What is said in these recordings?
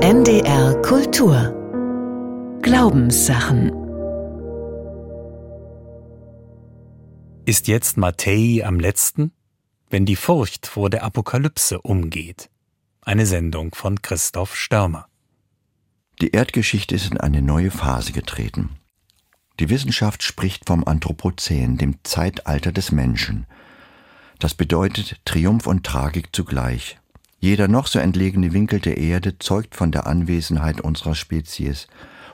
NDR Kultur Glaubenssachen Ist jetzt Mattei am letzten? Wenn die Furcht vor der Apokalypse umgeht. Eine Sendung von Christoph Störmer. Die Erdgeschichte ist in eine neue Phase getreten. Die Wissenschaft spricht vom Anthropozän, dem Zeitalter des Menschen. Das bedeutet Triumph und Tragik zugleich. Jeder noch so entlegene Winkel der Erde zeugt von der Anwesenheit unserer Spezies,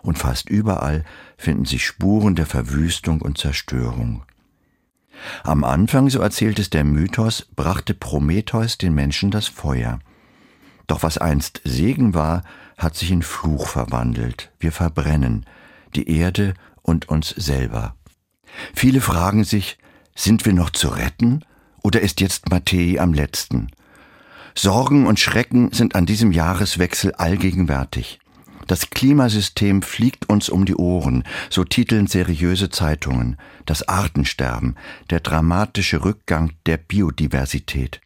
und fast überall finden sich Spuren der Verwüstung und Zerstörung. Am Anfang, so erzählt es der Mythos, brachte Prometheus den Menschen das Feuer. Doch was einst Segen war, hat sich in Fluch verwandelt. Wir verbrennen die Erde und uns selber. Viele fragen sich, sind wir noch zu retten oder ist jetzt Mattei am letzten? Sorgen und Schrecken sind an diesem Jahreswechsel allgegenwärtig. Das Klimasystem fliegt uns um die Ohren, so titeln seriöse Zeitungen. Das Artensterben, der dramatische Rückgang der Biodiversität.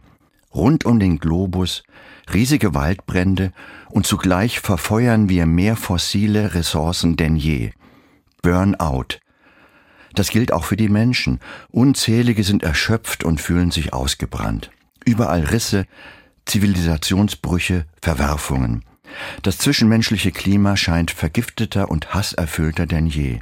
Rund um den Globus riesige Waldbrände und zugleich verfeuern wir mehr fossile Ressourcen denn je. Burnout. Das gilt auch für die Menschen. Unzählige sind erschöpft und fühlen sich ausgebrannt. Überall Risse, Zivilisationsbrüche, Verwerfungen. Das zwischenmenschliche Klima scheint vergifteter und hasserfüllter denn je.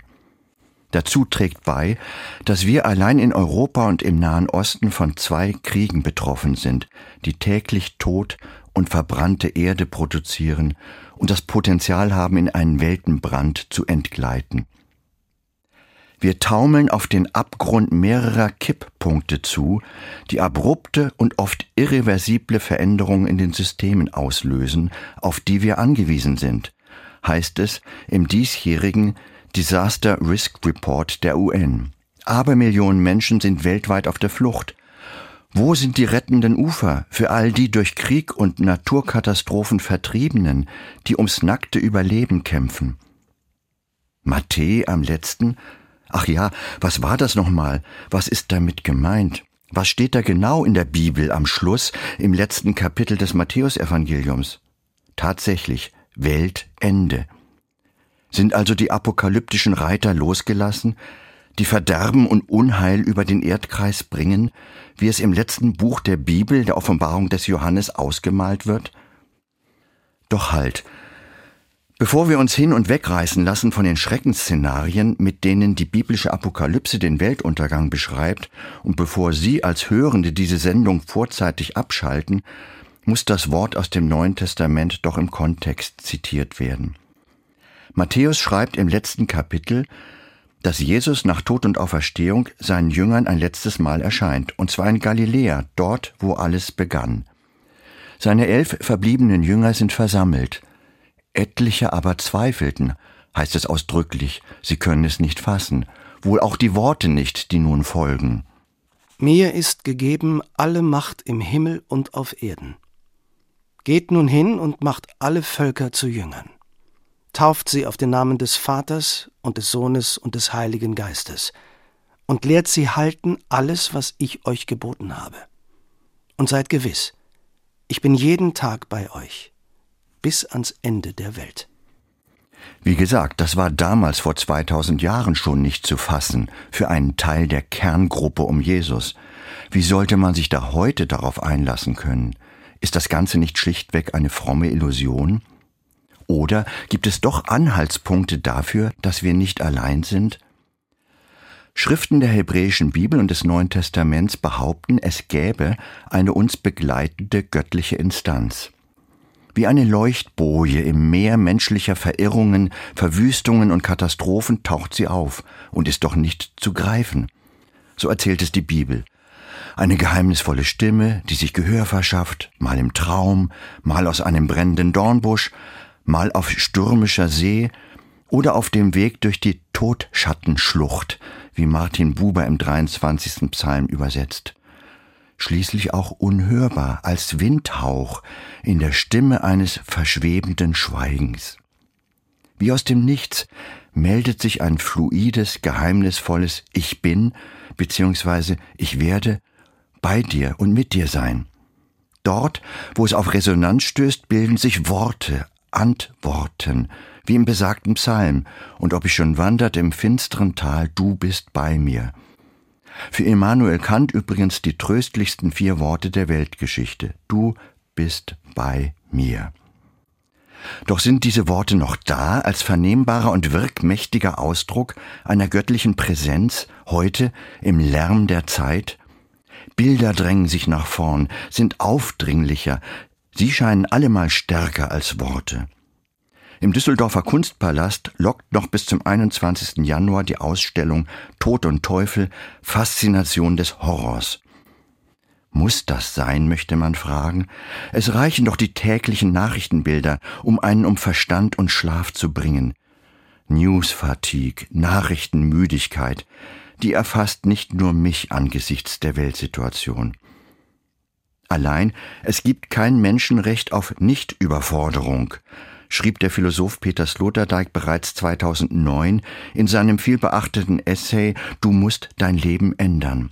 Dazu trägt bei, dass wir allein in Europa und im Nahen Osten von zwei Kriegen betroffen sind, die täglich Tod und verbrannte Erde produzieren und das Potenzial haben, in einen Weltenbrand zu entgleiten. Wir taumeln auf den Abgrund mehrerer Kipppunkte zu, die abrupte und oft irreversible Veränderungen in den Systemen auslösen, auf die wir angewiesen sind, heißt es im diesjährigen Disaster Risk Report der UN. Abermillionen Menschen sind weltweit auf der Flucht. Wo sind die rettenden Ufer für all die durch Krieg und Naturkatastrophen Vertriebenen, die ums nackte Überleben kämpfen? Mattei am letzten Ach ja, was war das nochmal? Was ist damit gemeint? Was steht da genau in der Bibel am Schluss im letzten Kapitel des Matthäusevangeliums? Tatsächlich, Weltende. Sind also die apokalyptischen Reiter losgelassen, die Verderben und Unheil über den Erdkreis bringen, wie es im letzten Buch der Bibel, der Offenbarung des Johannes, ausgemalt wird? Doch halt, Bevor wir uns hin und wegreißen lassen von den Schreckensszenarien, mit denen die biblische Apokalypse den Weltuntergang beschreibt, und bevor Sie als Hörende diese Sendung vorzeitig abschalten, muss das Wort aus dem Neuen Testament doch im Kontext zitiert werden. Matthäus schreibt im letzten Kapitel, dass Jesus nach Tod und Auferstehung seinen Jüngern ein letztes Mal erscheint, und zwar in Galiläa, dort, wo alles begann. Seine elf verbliebenen Jünger sind versammelt, Etliche aber zweifelten, heißt es ausdrücklich, sie können es nicht fassen, wohl auch die Worte nicht, die nun folgen. Mir ist gegeben alle Macht im Himmel und auf Erden. Geht nun hin und macht alle Völker zu Jüngern. Tauft sie auf den Namen des Vaters und des Sohnes und des Heiligen Geistes und lehrt sie halten alles, was ich euch geboten habe. Und seid gewiss, ich bin jeden Tag bei euch bis ans Ende der Welt. Wie gesagt, das war damals vor 2000 Jahren schon nicht zu fassen für einen Teil der Kerngruppe um Jesus. Wie sollte man sich da heute darauf einlassen können? Ist das Ganze nicht schlichtweg eine fromme Illusion? Oder gibt es doch Anhaltspunkte dafür, dass wir nicht allein sind? Schriften der hebräischen Bibel und des Neuen Testaments behaupten, es gäbe eine uns begleitende göttliche Instanz. Wie eine Leuchtboje im Meer menschlicher Verirrungen, Verwüstungen und Katastrophen taucht sie auf und ist doch nicht zu greifen. So erzählt es die Bibel. Eine geheimnisvolle Stimme, die sich Gehör verschafft, mal im Traum, mal aus einem brennenden Dornbusch, mal auf stürmischer See oder auf dem Weg durch die Todschattenschlucht, wie Martin Buber im 23. Psalm übersetzt schließlich auch unhörbar als Windhauch in der Stimme eines verschwebenden Schweigens. Wie aus dem Nichts meldet sich ein fluides, geheimnisvolles Ich bin bzw. ich werde bei dir und mit dir sein. Dort, wo es auf Resonanz stößt, bilden sich Worte, antworten, wie im besagten Psalm, und ob ich schon wandert im finsteren Tal, du bist bei mir. Für Immanuel Kant übrigens die tröstlichsten vier Worte der Weltgeschichte. Du bist bei mir. Doch sind diese Worte noch da als vernehmbarer und wirkmächtiger Ausdruck einer göttlichen Präsenz heute im Lärm der Zeit? Bilder drängen sich nach vorn, sind aufdringlicher, sie scheinen allemal stärker als Worte. Im Düsseldorfer Kunstpalast lockt noch bis zum 21. Januar die Ausstellung Tod und Teufel Faszination des Horrors. Muss das sein, möchte man fragen? Es reichen doch die täglichen Nachrichtenbilder, um einen um Verstand und Schlaf zu bringen. Newsfatigue, Nachrichtenmüdigkeit, die erfasst nicht nur mich angesichts der Weltsituation. Allein, es gibt kein Menschenrecht auf Nichtüberforderung, schrieb der Philosoph Peter Sloterdijk bereits 2009 in seinem vielbeachteten Essay Du musst dein Leben ändern.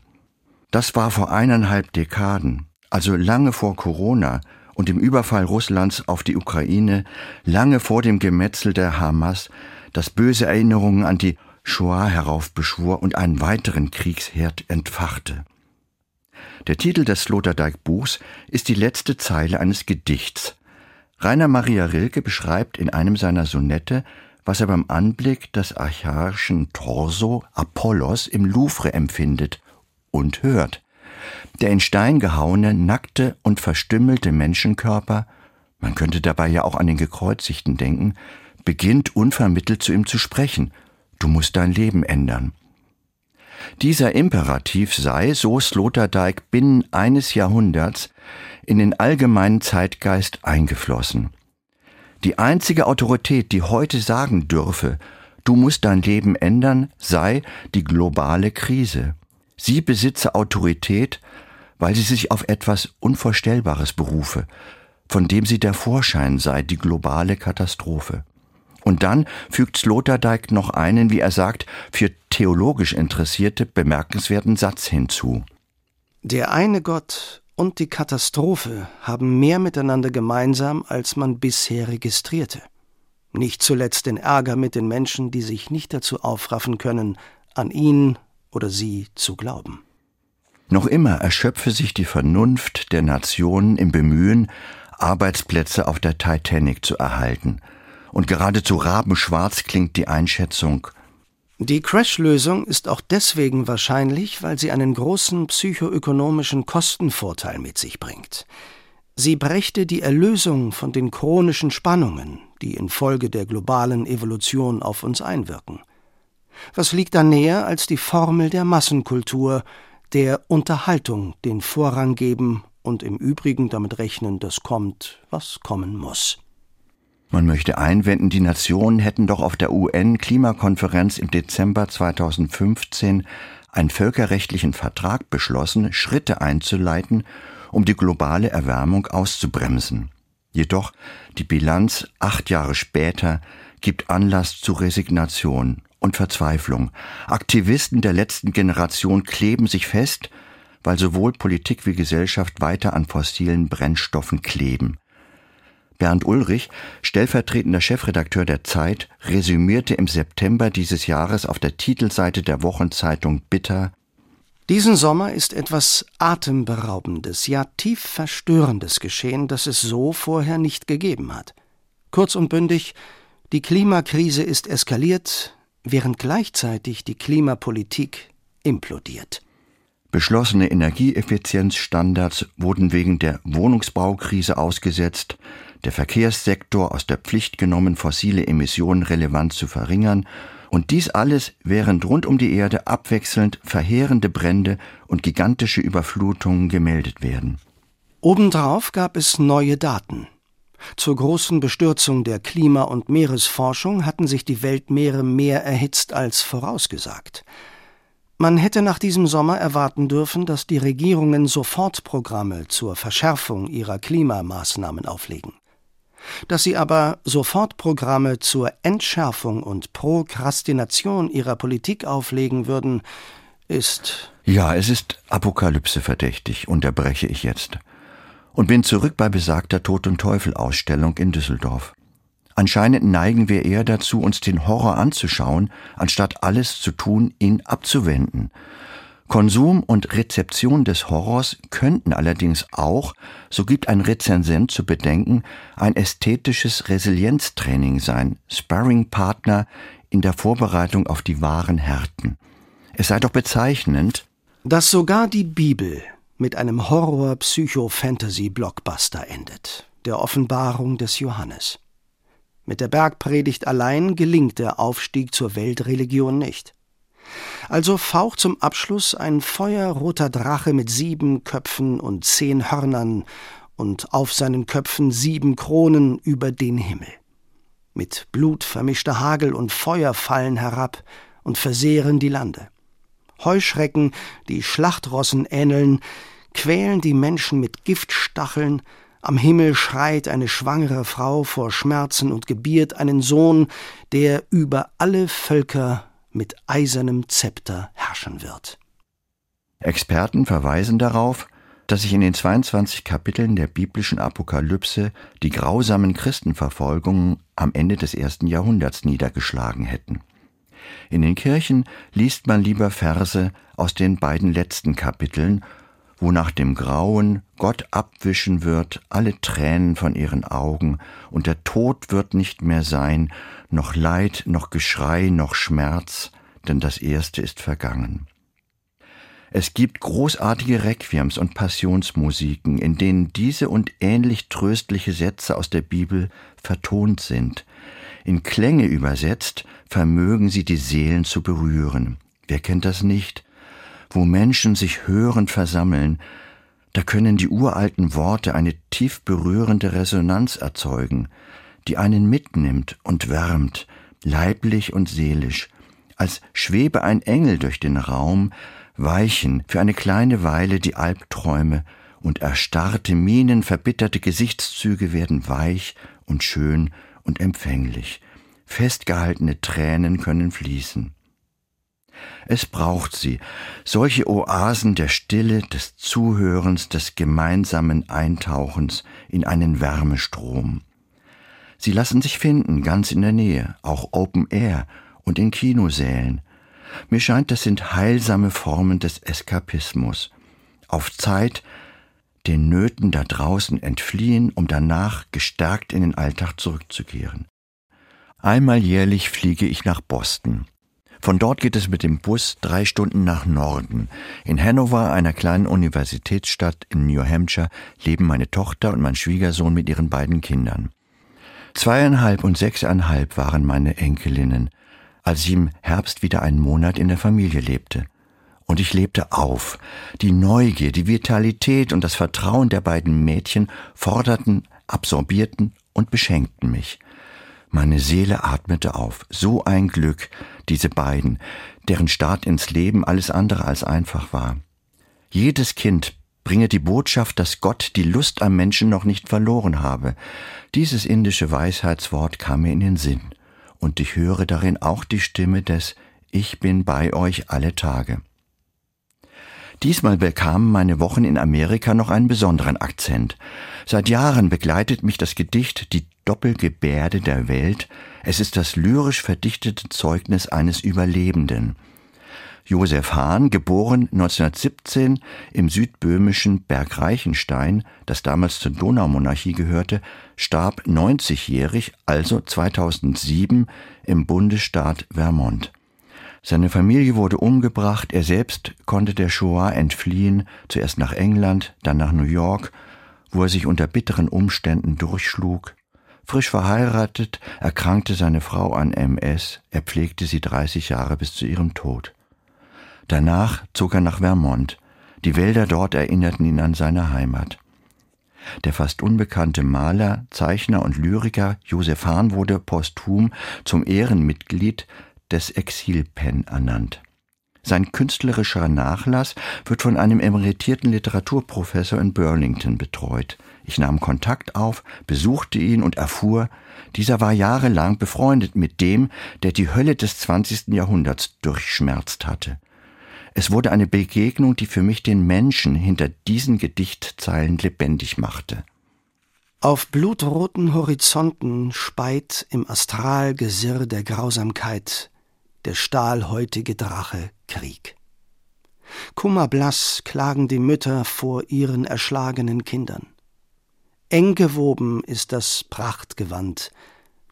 Das war vor eineinhalb Dekaden, also lange vor Corona und dem Überfall Russlands auf die Ukraine, lange vor dem Gemetzel der Hamas, das böse Erinnerungen an die Shoah heraufbeschwor und einen weiteren Kriegsherd entfachte. Der Titel des Sloterdijk-Buchs ist die letzte Zeile eines Gedichts. Rainer Maria Rilke beschreibt in einem seiner Sonette, was er beim Anblick des archaischen Torso Apollos im Louvre empfindet und hört. Der in Stein gehauene, nackte und verstümmelte Menschenkörper, man könnte dabei ja auch an den Gekreuzigten denken, beginnt unvermittelt zu ihm zu sprechen. Du musst dein Leben ändern. Dieser Imperativ sei, so Sloterdijk, binnen eines Jahrhunderts in den allgemeinen Zeitgeist eingeflossen. Die einzige Autorität, die heute sagen dürfe, du musst dein Leben ändern, sei die globale Krise. Sie besitze Autorität, weil sie sich auf etwas Unvorstellbares berufe, von dem sie der Vorschein sei, die globale Katastrophe. Und dann fügt Sloterdijk noch einen, wie er sagt, für theologisch Interessierte bemerkenswerten Satz hinzu. Der eine Gott und die Katastrophe haben mehr miteinander gemeinsam, als man bisher registrierte. Nicht zuletzt den Ärger mit den Menschen, die sich nicht dazu aufraffen können, an ihn oder sie zu glauben. Noch immer erschöpfe sich die Vernunft der Nationen im Bemühen, Arbeitsplätze auf der Titanic zu erhalten. Und geradezu rabenschwarz klingt die Einschätzung. Die Crash-Lösung ist auch deswegen wahrscheinlich, weil sie einen großen psychoökonomischen Kostenvorteil mit sich bringt. Sie brächte die Erlösung von den chronischen Spannungen, die infolge der globalen Evolution auf uns einwirken. Was liegt da näher als die Formel der Massenkultur, der Unterhaltung den Vorrang geben und im Übrigen damit rechnen, dass kommt, was kommen muss. Man möchte einwenden, die Nationen hätten doch auf der UN-Klimakonferenz im Dezember 2015 einen völkerrechtlichen Vertrag beschlossen, Schritte einzuleiten, um die globale Erwärmung auszubremsen. Jedoch die Bilanz acht Jahre später gibt Anlass zu Resignation und Verzweiflung. Aktivisten der letzten Generation kleben sich fest, weil sowohl Politik wie Gesellschaft weiter an fossilen Brennstoffen kleben. Bernd Ulrich, stellvertretender Chefredakteur der Zeit, resümierte im September dieses Jahres auf der Titelseite der Wochenzeitung Bitter Diesen Sommer ist etwas Atemberaubendes, ja tief Verstörendes geschehen, das es so vorher nicht gegeben hat. Kurz und bündig, die Klimakrise ist eskaliert, während gleichzeitig die Klimapolitik implodiert. Beschlossene Energieeffizienzstandards wurden wegen der Wohnungsbaukrise ausgesetzt, der Verkehrssektor aus der Pflicht genommen, fossile Emissionen relevant zu verringern, und dies alles, während rund um die Erde abwechselnd verheerende Brände und gigantische Überflutungen gemeldet werden. Obendrauf gab es neue Daten. Zur großen Bestürzung der Klima- und Meeresforschung hatten sich die Weltmeere mehr erhitzt als vorausgesagt. Man hätte nach diesem Sommer erwarten dürfen, dass die Regierungen Sofortprogramme zur Verschärfung ihrer Klimamaßnahmen auflegen. Dass sie aber Sofortprogramme zur Entschärfung und Prokrastination ihrer Politik auflegen würden, ist. Ja, es ist Apokalypse verdächtig, unterbreche ich jetzt und bin zurück bei besagter Tod und Teufel Ausstellung in Düsseldorf. Anscheinend neigen wir eher dazu, uns den Horror anzuschauen, anstatt alles zu tun, ihn abzuwenden. Konsum und Rezeption des Horrors könnten allerdings auch, so gibt ein Rezensent zu bedenken, ein ästhetisches Resilienztraining sein, Sparringpartner in der Vorbereitung auf die wahren Härten. Es sei doch bezeichnend, dass sogar die Bibel mit einem Horror-Psycho-Fantasy-Blockbuster endet, der Offenbarung des Johannes. Mit der Bergpredigt allein gelingt der Aufstieg zur Weltreligion nicht. Also faucht zum Abschluss ein feuerroter Drache mit sieben Köpfen und zehn Hörnern und auf seinen Köpfen sieben Kronen über den Himmel. Mit Blut vermischter Hagel und Feuer fallen herab und versehren die Lande. Heuschrecken, die Schlachtrossen ähneln, quälen die Menschen mit Giftstacheln, am Himmel schreit eine schwangere Frau vor Schmerzen und gebiert einen Sohn, der über alle Völker mit eisernem Zepter herrschen wird. Experten verweisen darauf, dass sich in den 22 Kapiteln der biblischen Apokalypse die grausamen Christenverfolgungen am Ende des ersten Jahrhunderts niedergeschlagen hätten. In den Kirchen liest man lieber Verse aus den beiden letzten Kapiteln, wo nach dem Grauen Gott abwischen wird alle Tränen von ihren Augen, und der Tod wird nicht mehr sein, noch Leid, noch Geschrei, noch Schmerz, denn das Erste ist vergangen. Es gibt großartige Requiems und Passionsmusiken, in denen diese und ähnlich tröstliche Sätze aus der Bibel vertont sind. In Klänge übersetzt vermögen sie die Seelen zu berühren. Wer kennt das nicht? Wo Menschen sich hörend versammeln, da können die uralten Worte eine tief berührende Resonanz erzeugen, die einen mitnimmt und wärmt, leiblich und seelisch, als schwebe ein Engel durch den Raum, weichen für eine kleine Weile die Albträume, und erstarrte Mienen, verbitterte Gesichtszüge werden weich und schön und empfänglich. Festgehaltene Tränen können fließen. Es braucht sie, solche Oasen der Stille, des Zuhörens, des gemeinsamen Eintauchens in einen Wärmestrom. Sie lassen sich finden, ganz in der Nähe, auch Open Air und in Kinosälen. Mir scheint, das sind heilsame Formen des Eskapismus. Auf Zeit den Nöten da draußen entfliehen, um danach gestärkt in den Alltag zurückzukehren. Einmal jährlich fliege ich nach Boston. Von dort geht es mit dem Bus drei Stunden nach Norden. In Hanover, einer kleinen Universitätsstadt in New Hampshire, leben meine Tochter und mein Schwiegersohn mit ihren beiden Kindern. Zweieinhalb und sechseinhalb waren meine Enkelinnen, als ich im Herbst wieder einen Monat in der Familie lebte. Und ich lebte auf. Die Neugier, die Vitalität und das Vertrauen der beiden Mädchen forderten, absorbierten und beschenkten mich. Meine Seele atmete auf. So ein Glück, diese beiden, deren Start ins Leben alles andere als einfach war. Jedes Kind bringe die Botschaft, dass Gott die Lust am Menschen noch nicht verloren habe. Dieses indische Weisheitswort kam mir in den Sinn, und ich höre darin auch die Stimme des Ich bin bei euch alle Tage. Diesmal bekamen meine Wochen in Amerika noch einen besonderen Akzent. Seit Jahren begleitet mich das Gedicht Die Doppelgebärde der Welt. Es ist das lyrisch verdichtete Zeugnis eines Überlebenden. Josef Hahn, geboren 1917 im südböhmischen Bergreichenstein, das damals zur Donaumonarchie gehörte, starb 90-jährig, also 2007, im Bundesstaat Vermont. Seine Familie wurde umgebracht, er selbst konnte der Shoah entfliehen, zuerst nach England, dann nach New York, wo er sich unter bitteren Umständen durchschlug. Frisch verheiratet erkrankte seine Frau an MS, er pflegte sie 30 Jahre bis zu ihrem Tod. Danach zog er nach Vermont, die Wälder dort erinnerten ihn an seine Heimat. Der fast unbekannte Maler, Zeichner und Lyriker Josef Hahn wurde posthum zum Ehrenmitglied des Exilpen ernannt. Sein künstlerischer Nachlass wird von einem emeritierten Literaturprofessor in Burlington betreut. Ich nahm Kontakt auf, besuchte ihn und erfuhr, dieser war jahrelang befreundet mit dem, der die Hölle des 20. Jahrhunderts durchschmerzt hatte. Es wurde eine Begegnung, die für mich den Menschen hinter diesen Gedichtzeilen lebendig machte. Auf blutroten Horizonten speit im Astralgesirr der Grausamkeit der stahlhäutige Drache Krieg. Kummerblass klagen die Mütter vor ihren erschlagenen Kindern. Eng gewoben ist das Prachtgewand,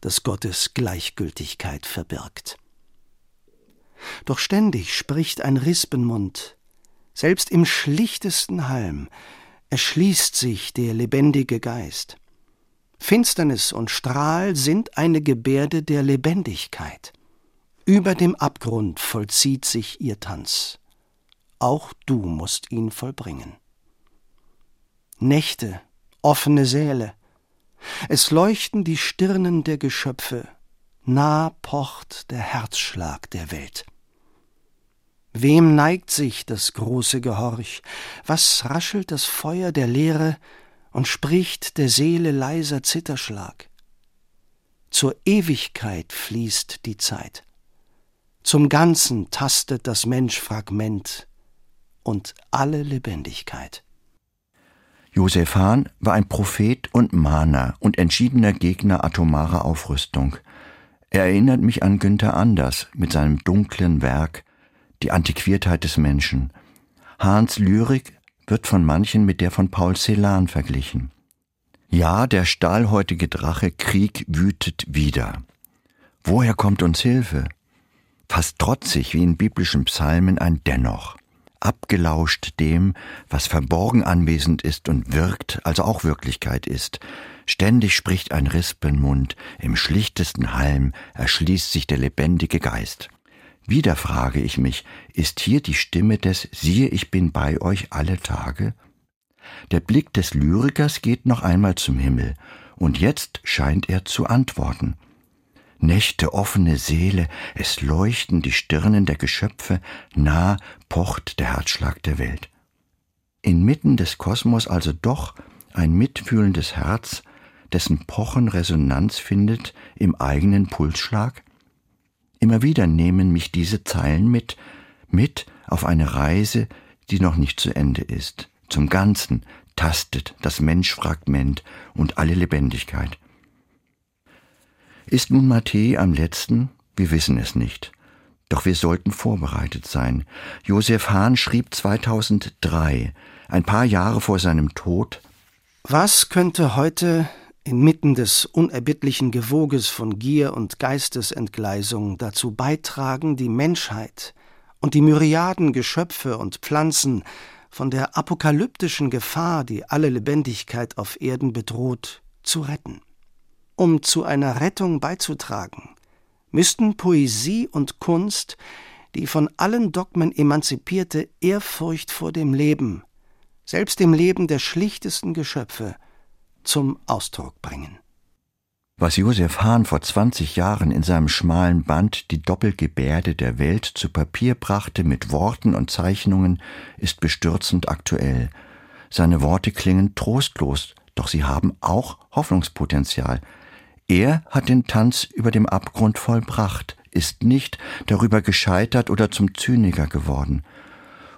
das Gottes Gleichgültigkeit verbirgt. Doch ständig spricht ein Rispenmund, selbst im schlichtesten Halm erschließt sich der lebendige Geist. Finsternis und Strahl sind eine Gebärde der Lebendigkeit. Über dem Abgrund vollzieht sich ihr Tanz. Auch du musst ihn vollbringen. Nächte, offene Säle. Es leuchten die Stirnen der Geschöpfe. Nah pocht der Herzschlag der Welt. Wem neigt sich das große Gehorch? Was raschelt das Feuer der Leere und spricht der Seele leiser Zitterschlag. Zur Ewigkeit fließt die Zeit. Zum Ganzen tastet das Mensch Fragment und alle Lebendigkeit. Josef Hahn war ein Prophet und Mahner und entschiedener Gegner atomarer Aufrüstung. Er erinnert mich an Günther Anders mit seinem dunklen Werk Die Antiquiertheit des Menschen. Hahns Lyrik wird von manchen mit der von Paul Celan verglichen. Ja, der stahlhäutige Drache Krieg wütet wieder. Woher kommt uns Hilfe? Fast trotzig wie in biblischen Psalmen ein Dennoch, abgelauscht dem, was verborgen anwesend ist und wirkt, also auch Wirklichkeit ist. Ständig spricht ein Rispenmund, im schlichtesten Halm erschließt sich der lebendige Geist. Wieder frage ich mich, ist hier die Stimme des Siehe, ich bin bei euch alle Tage? Der Blick des Lyrikers geht noch einmal zum Himmel, und jetzt scheint er zu antworten. Nächte offene Seele, es leuchten die Stirnen der Geschöpfe, nah pocht der Herzschlag der Welt. Inmitten des Kosmos also doch ein mitfühlendes Herz, dessen Pochen Resonanz findet im eigenen Pulsschlag? Immer wieder nehmen mich diese Zeilen mit, mit auf eine Reise, die noch nicht zu Ende ist. Zum Ganzen tastet das Menschfragment und alle Lebendigkeit. Ist nun Matthä am letzten? Wir wissen es nicht. Doch wir sollten vorbereitet sein. Josef Hahn schrieb 2003, ein paar Jahre vor seinem Tod, Was könnte heute inmitten des unerbittlichen Gewoges von Gier und Geistesentgleisung dazu beitragen, die Menschheit und die Myriaden Geschöpfe und Pflanzen von der apokalyptischen Gefahr, die alle Lebendigkeit auf Erden bedroht, zu retten. Um zu einer Rettung beizutragen, müssten Poesie und Kunst die von allen Dogmen emanzipierte Ehrfurcht vor dem Leben, selbst dem Leben der schlichtesten Geschöpfe, zum Ausdruck bringen. Was Josef Hahn vor 20 Jahren in seinem schmalen Band Die Doppelgebärde der Welt zu Papier brachte mit Worten und Zeichnungen, ist bestürzend aktuell. Seine Worte klingen trostlos, doch sie haben auch Hoffnungspotenzial. Er hat den Tanz über dem Abgrund vollbracht, ist nicht darüber gescheitert oder zum Zyniker geworden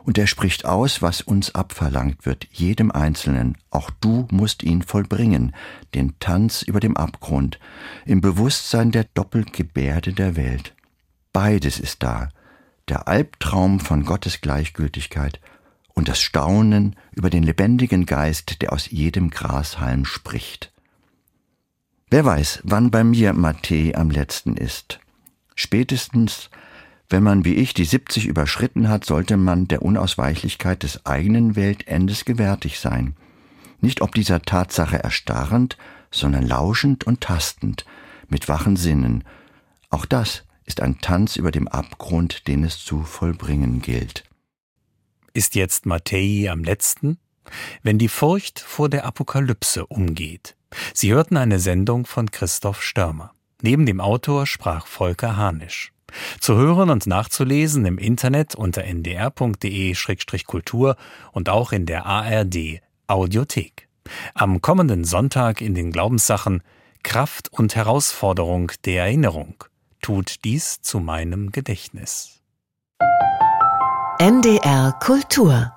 und er spricht aus, was uns abverlangt wird, jedem Einzelnen. Auch du musst ihn vollbringen, den Tanz über dem Abgrund, im Bewusstsein der Doppelgebärde der Welt. Beides ist da, der Albtraum von Gottes Gleichgültigkeit und das Staunen über den lebendigen Geist, der aus jedem Grashalm spricht. Wer weiß, wann bei mir Matthä am letzten ist. Spätestens wenn man wie ich die 70 überschritten hat, sollte man der Unausweichlichkeit des eigenen Weltendes gewärtig sein. Nicht ob dieser Tatsache erstarrend, sondern lauschend und tastend, mit wachen Sinnen. Auch das ist ein Tanz über dem Abgrund, den es zu vollbringen gilt. Ist jetzt Mattei am letzten? Wenn die Furcht vor der Apokalypse umgeht. Sie hörten eine Sendung von Christoph Störmer. Neben dem Autor sprach Volker Hanisch. Zu hören und nachzulesen im Internet unter ndr.de-kultur und auch in der ARD Audiothek. Am kommenden Sonntag in den Glaubenssachen Kraft und Herausforderung der Erinnerung. Tut dies zu meinem Gedächtnis. NDR Kultur